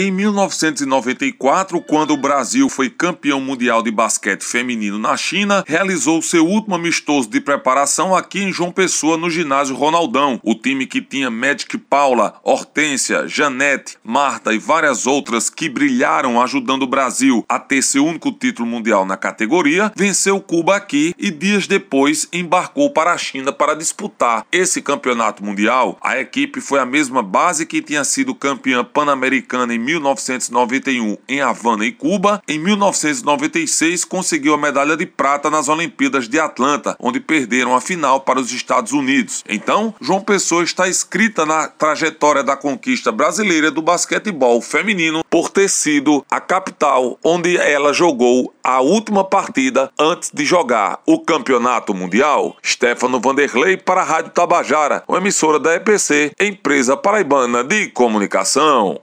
Em 1994, quando o Brasil foi campeão mundial de basquete feminino na China, realizou seu último amistoso de preparação aqui em João Pessoa, no ginásio Ronaldão. O time que tinha Magic Paula, Hortência, Janete, Marta e várias outras que brilharam ajudando o Brasil a ter seu único título mundial na categoria, venceu Cuba aqui e dias depois embarcou para a China para disputar esse campeonato mundial. A equipe foi a mesma base que tinha sido campeã pan-americana em 1991 em Havana e Cuba. Em 1996 conseguiu a medalha de prata nas Olimpíadas de Atlanta, onde perderam a final para os Estados Unidos. Então, João Pessoa está escrita na trajetória da conquista brasileira do basquetebol feminino por ter sido a capital onde ela jogou a última partida antes de jogar o Campeonato Mundial. Stefano Vanderlei para a Rádio Tabajara, uma emissora da EPC, empresa paraibana de comunicação.